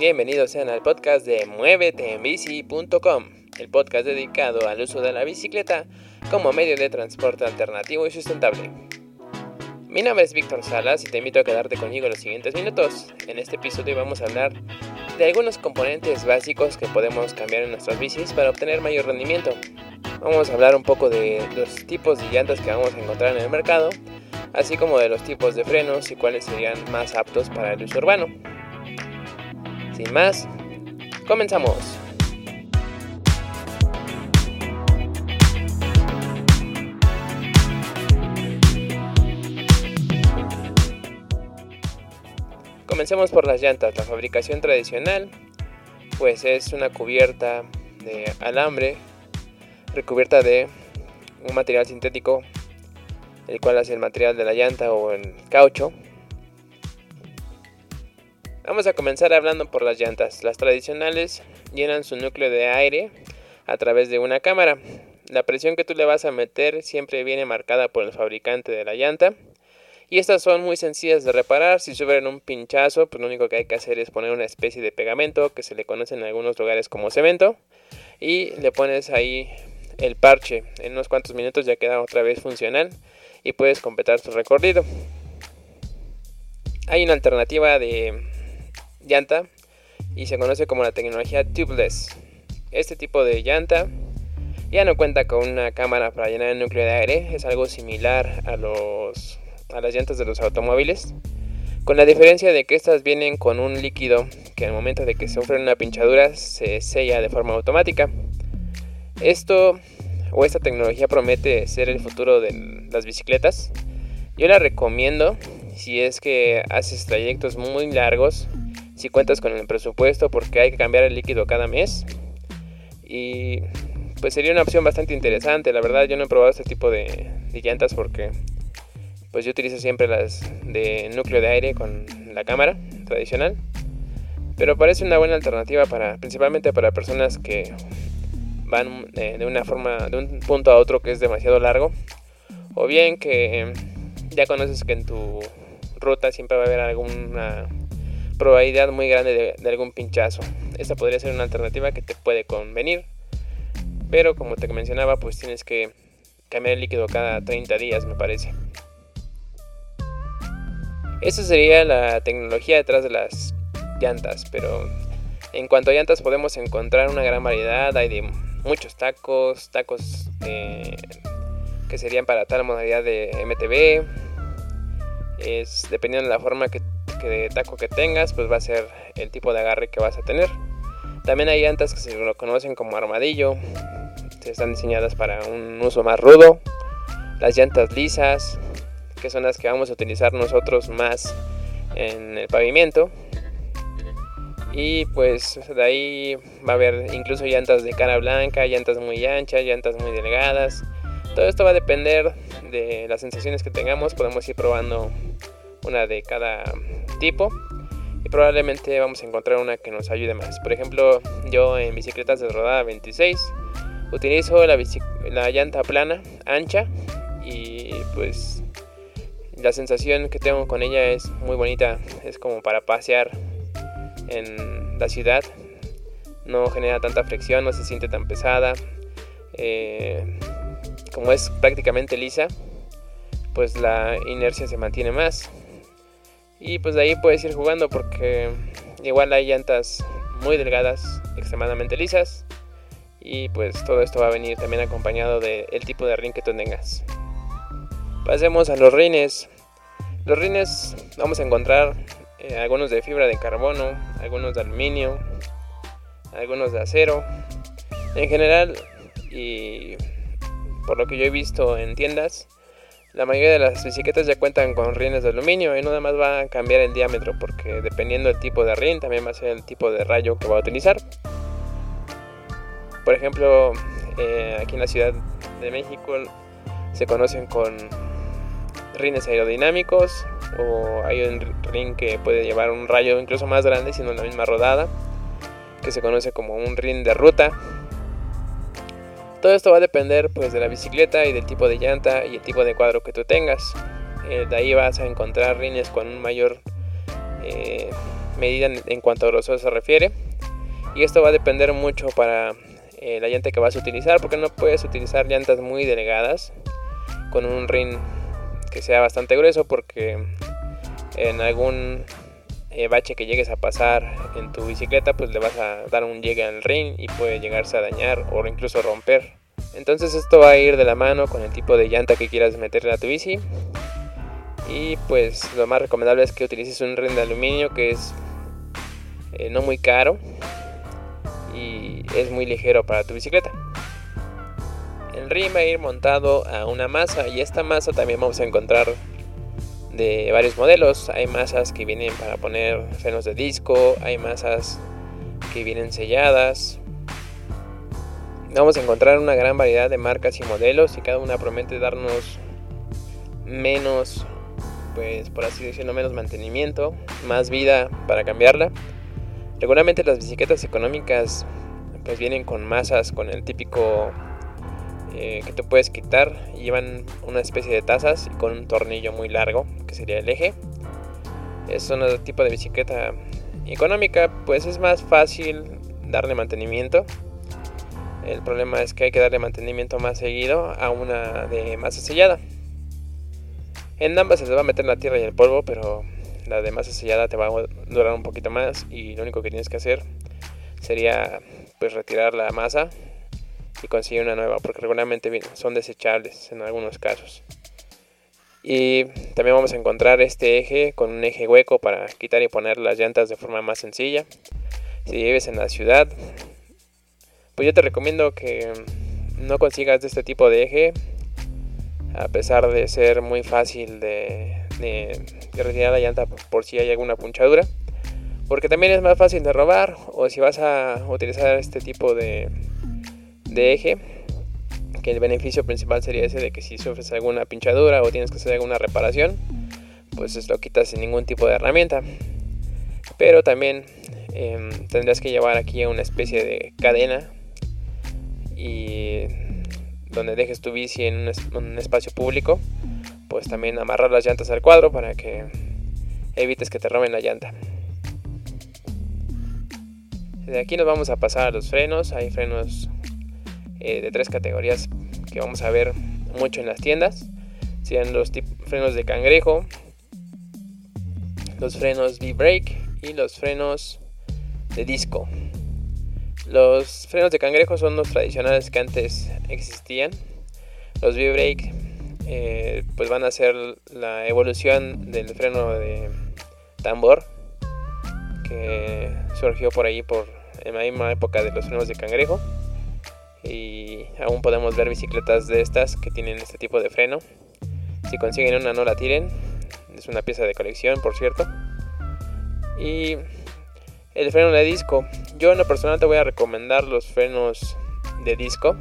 Bienvenidos sean al podcast de muéveteenbici.com, el podcast dedicado al uso de la bicicleta como medio de transporte alternativo y sustentable. Mi nombre es Víctor Salas y te invito a quedarte conmigo los siguientes minutos. En este episodio vamos a hablar de algunos componentes básicos que podemos cambiar en nuestras bicis para obtener mayor rendimiento. Vamos a hablar un poco de los tipos de llantas que vamos a encontrar en el mercado, así como de los tipos de frenos y cuáles serían más aptos para el uso urbano. Sin más, comenzamos. Comencemos por las llantas. La fabricación tradicional pues es una cubierta de alambre recubierta de un material sintético el cual hace el material de la llanta o el caucho Vamos a comenzar hablando por las llantas. Las tradicionales llenan su núcleo de aire a través de una cámara. La presión que tú le vas a meter siempre viene marcada por el fabricante de la llanta. Y estas son muy sencillas de reparar. Si sufren un pinchazo, pues lo único que hay que hacer es poner una especie de pegamento que se le conoce en algunos lugares como cemento. Y le pones ahí el parche. En unos cuantos minutos ya queda otra vez funcional y puedes completar tu recorrido. Hay una alternativa de llanta y se conoce como la tecnología tubeless. Este tipo de llanta ya no cuenta con una cámara para llenar el núcleo de aire, es algo similar a, los, a las llantas de los automóviles, con la diferencia de que estas vienen con un líquido que al momento de que sufren una pinchadura se sella de forma automática. Esto o esta tecnología promete ser el futuro de las bicicletas. Yo la recomiendo si es que haces trayectos muy largos si cuentas con el presupuesto porque hay que cambiar el líquido cada mes. Y pues sería una opción bastante interesante. La verdad yo no he probado este tipo de, llantas porque pues yo utilizo siempre las de núcleo de aire con la cámara tradicional. Pero parece una buena alternativa para principalmente para personas que van eh, de una forma de un punto a otro que es demasiado largo o bien que ya conoces que en tu ruta siempre va a haber alguna probabilidad muy grande de, algún pinchazo. Esta podría ser una alternativa que te puede convenir, pero como te mencionaba, pues tienes que cambiar el líquido cada 30 días, me parece. Esa sería la tecnología detrás de las llantas, pero en cuanto a llantas podemos encontrar una gran variedad, hay de muchos tacos, tacos eh, que serían para tal modalidad de MTB, es dependiendo de la forma que de taco que tengas, pues va a ser el tipo de agarre que vas a tener. También hay llantas que se lo conocen como armadillo, están diseñadas para un uso más rudo. Las llantas lisas, que son las que vamos a utilizar nosotros más en el pavimento. Y pues de ahí va a haber incluso llantas de cara blanca, llantas muy anchas, llantas muy delgadas. Todo esto va a depender de las sensaciones que tengamos. Podemos ir probando una de cada tipo y probablemente vamos a encontrar una que nos ayude más. Por ejemplo, yo en bicicletas de rodada 26 utilizo la, la llanta plana, ancha y pues la sensación que tengo con ella es muy bonita, es como para pasear en la ciudad, no genera tanta fricción, no se siente tan pesada, eh, como es prácticamente lisa, pues la inercia se mantiene más y pues de ahí puedes ir jugando porque igual hay llantas muy delgadas, extremadamente lisas. Y pues todo esto va a venir también acompañado del tipo de rin que tú tengas. Pasemos a los rines. Los rines vamos a encontrar eh, algunos de fibra de carbono, algunos de aluminio, algunos de acero. En general, y por lo que yo he visto en tiendas, la mayoría de las bicicletas ya cuentan con rines de aluminio y nada más va a cambiar el diámetro porque dependiendo del tipo de rin también va a ser el tipo de rayo que va a utilizar. Por ejemplo, eh, aquí en la Ciudad de México se conocen con rines aerodinámicos o hay un rin que puede llevar un rayo incluso más grande sino la misma rodada que se conoce como un rin de ruta todo esto va a depender pues de la bicicleta y del tipo de llanta y el tipo de cuadro que tú tengas. Eh, de ahí vas a encontrar rines con un mayor eh, medida en, cuanto a grosor se refiere. Y esto va a depender mucho para la llanta que vas a utilizar, porque no puedes utilizar llantas muy delgadas con un rin que sea bastante grueso, porque en algún bache que llegues a pasar en tu bicicleta, pues le vas a dar un llegue al ring y puede llegarse a dañar o incluso romper. Entonces esto va a ir de la mano con el tipo de llanta que quieras meterle a tu bici. Y pues lo más recomendable es que utilices un ring de aluminio que es eh, no muy caro y es muy ligero para tu bicicleta. El ring va a ir montado a una masa y esta masa también vamos a encontrar de varios modelos. Hay masas que vienen para poner frenos de disco, hay masas que vienen selladas. Vamos a encontrar una gran variedad de marcas y modelos y cada una promete darnos menos, pues por así decirlo, menos mantenimiento, más vida para cambiarla. Regularmente las bicicletas económicas pues vienen con masas con el típico eh, que te puedes quitar llevan una especie de tazas y con un tornillo muy largo que sería el eje. Es un tipo de bicicleta económica pues es más fácil darle mantenimiento. El problema es que hay que darle mantenimiento más seguido a una de masa sellada. En ambas se les va a meter la tierra y el polvo pero la de masa sellada te va a durar un poquito más y lo único que tienes que hacer sería pues retirar la masa y conseguir una nueva, porque regularmente son desechables en algunos casos. Y también vamos a encontrar este eje con un eje hueco para quitar y poner las llantas de forma más sencilla. Si vives en la ciudad, pues yo te recomiendo que no consigas este tipo de eje, a pesar de ser muy fácil de, de retirar la llanta por si hay alguna punchadura. Porque también es más fácil de robar o si vas a utilizar este tipo de, de eje que el beneficio principal sería ese de que si sufres alguna pinchadura o tienes que hacer alguna reparación pues lo quitas sin ningún tipo de herramienta. Pero también em, tendrás que llevar aquí una especie de cadena y donde dejes tu bici en un, espacio público pues también amarrar las llantas al cuadro para que evites que te roben la llanta. De aquí nos vamos a pasar a los frenos. Hay frenos eh, de tres categorías que vamos a ver mucho en las tiendas. Serían los frenos de cangrejo, los frenos V-brake y los frenos de disco. Los frenos de cangrejo son los tradicionales que antes existían. Los V-brake eh, pues van a ser la evolución del freno de tambor que surgió por ahí por en la misma época de los frenos de cangrejo y aún podemos ver bicicletas de estas que tienen este tipo de freno. Si consiguen una no la tiren, es una pieza de colección por cierto. Y el freno de disco, yo en lo personal te voy a recomendar los frenos de disco,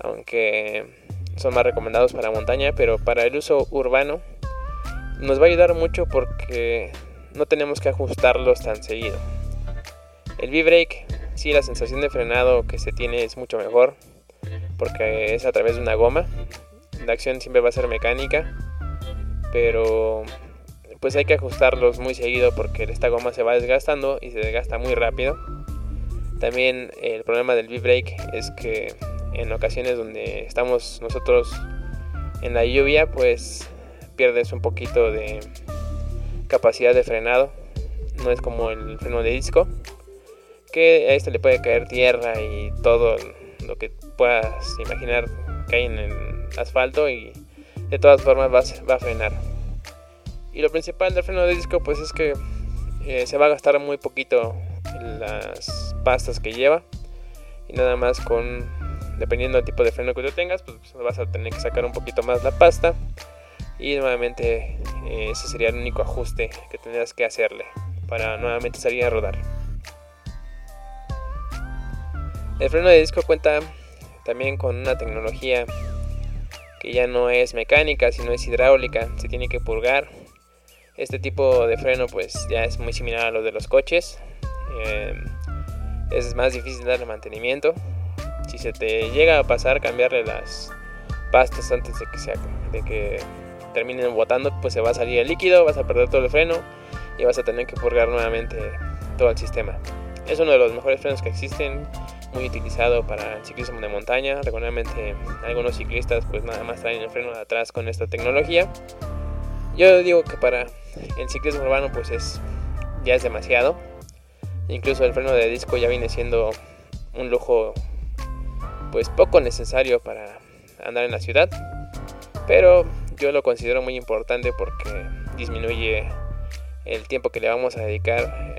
aunque son más recomendados para montaña, pero para el uso urbano nos va a ayudar mucho porque no tenemos que ajustarlos tan seguido. El V-brake Sí, la sensación de frenado que se tiene es mucho mejor porque es a través de una goma. La acción siempre va a ser mecánica, pero pues hay que ajustarlos muy seguido porque esta goma se va desgastando y se desgasta muy rápido. También el problema del V-brake es que en ocasiones donde estamos nosotros en la lluvia, pues pierdes un poquito de capacidad de frenado. No es como el freno de disco, que a esto le puede caer tierra y todo lo que puedas imaginar cae en el asfalto y de todas formas va, a frenar. Y lo principal del freno de disco pues es que eh, se va a gastar muy poquito las pastas que lleva y nada más con dependiendo del tipo de freno que tú tengas pues vas a tener que sacar un poquito más la pasta y nuevamente eh, ese sería el único ajuste que tendrías que hacerle para nuevamente salir a rodar. El freno de disco cuenta también con una tecnología que ya no es mecánica, sino es hidráulica, se tiene que purgar. Este tipo de freno pues ya es muy similar a lo de los coches. Eh, es más difícil darle mantenimiento. Si se te llega a pasar cambiarle las pastas antes de que, de que terminen botando, pues se va a salir el líquido, vas a perder todo el freno y vas a tener que purgar nuevamente todo el sistema. Es uno de los mejores frenos que existen, muy utilizado para el ciclismo de montaña. Regularmente algunos ciclistas pues nada más traen el freno de atrás con esta tecnología. Yo digo que para el ciclismo urbano pues es ya es demasiado. Incluso el freno de disco ya viene siendo un lujo pues poco necesario para andar en la ciudad. Pero yo lo considero muy importante porque disminuye el tiempo que le vamos a dedicar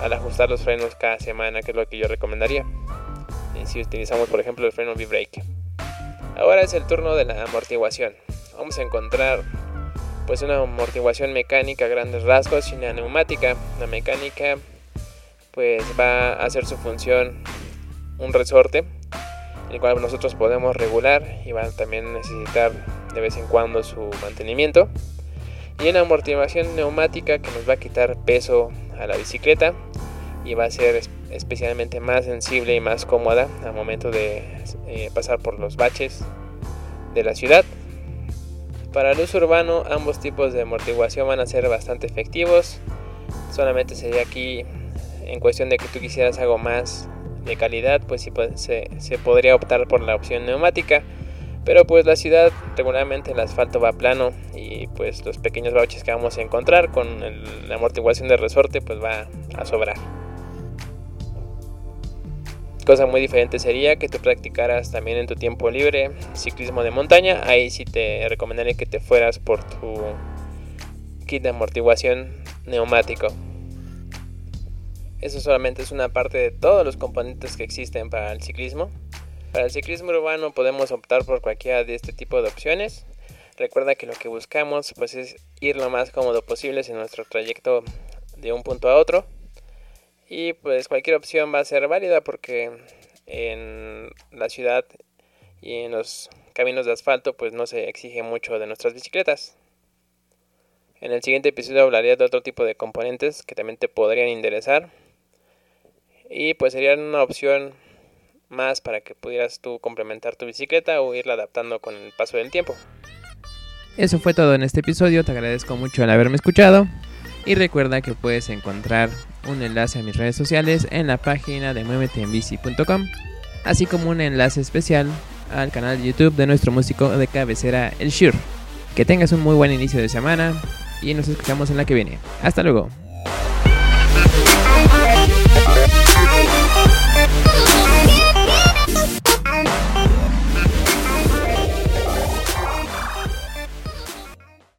al ajustar los frenos cada semana, que es lo que yo recomendaría. Si utilizamos por ejemplo el freno V-Brake. Ahora es el turno de la amortiguación. Vamos a encontrar pues una amortiguación mecánica a grandes rasgos y una neumática. La mecánica pues va a hacer su función un resorte el cual nosotros podemos regular y va a también necesitar de vez en cuando su mantenimiento y una amortiguación neumática que nos va a quitar peso a la bicicleta y va a ser especialmente más sensible y más cómoda al momento de eh, pasar por los baches de la ciudad. Para el uso urbano ambos tipos de amortiguación van a ser bastante efectivos. Solamente sería aquí en cuestión de que tú quisieras algo más de calidad, pues sí se, se podría optar por la opción neumática pero pues la ciudad regularmente el asfalto va plano y pues los pequeños baches que vamos a encontrar con la amortiguación de resorte pues va a sobrar. Cosa muy diferente sería que tú practicaras también en tu tiempo libre ciclismo de montaña. Ahí sí te recomendaría que te fueras por tu kit de amortiguación neumático. Eso solamente es una parte de todos los componentes que existen para el ciclismo. Para el ciclismo urbano podemos optar por cualquiera de este tipo de opciones. Recuerda que lo que buscamos pues es ir lo más cómodo posible en nuestro trayecto de un punto a otro. Y pues cualquier opción va a ser válida porque en la ciudad y en los caminos de asfalto pues no se exige mucho de nuestras bicicletas. En el siguiente episodio hablaré de otro tipo de componentes que también te podrían interesar. Y pues serían una opción más para que pudieras tú complementar tu bicicleta o irla adaptando con el paso del tiempo. Eso fue todo en este episodio, te agradezco mucho el haberme escuchado y recuerda que puedes encontrar un enlace a mis redes sociales en la página de mueveteenbici.com, así como un enlace especial al canal de YouTube de nuestro músico de cabecera, El Shure. Que tengas un muy buen inicio de semana y nos escuchamos en la que viene. Hasta luego.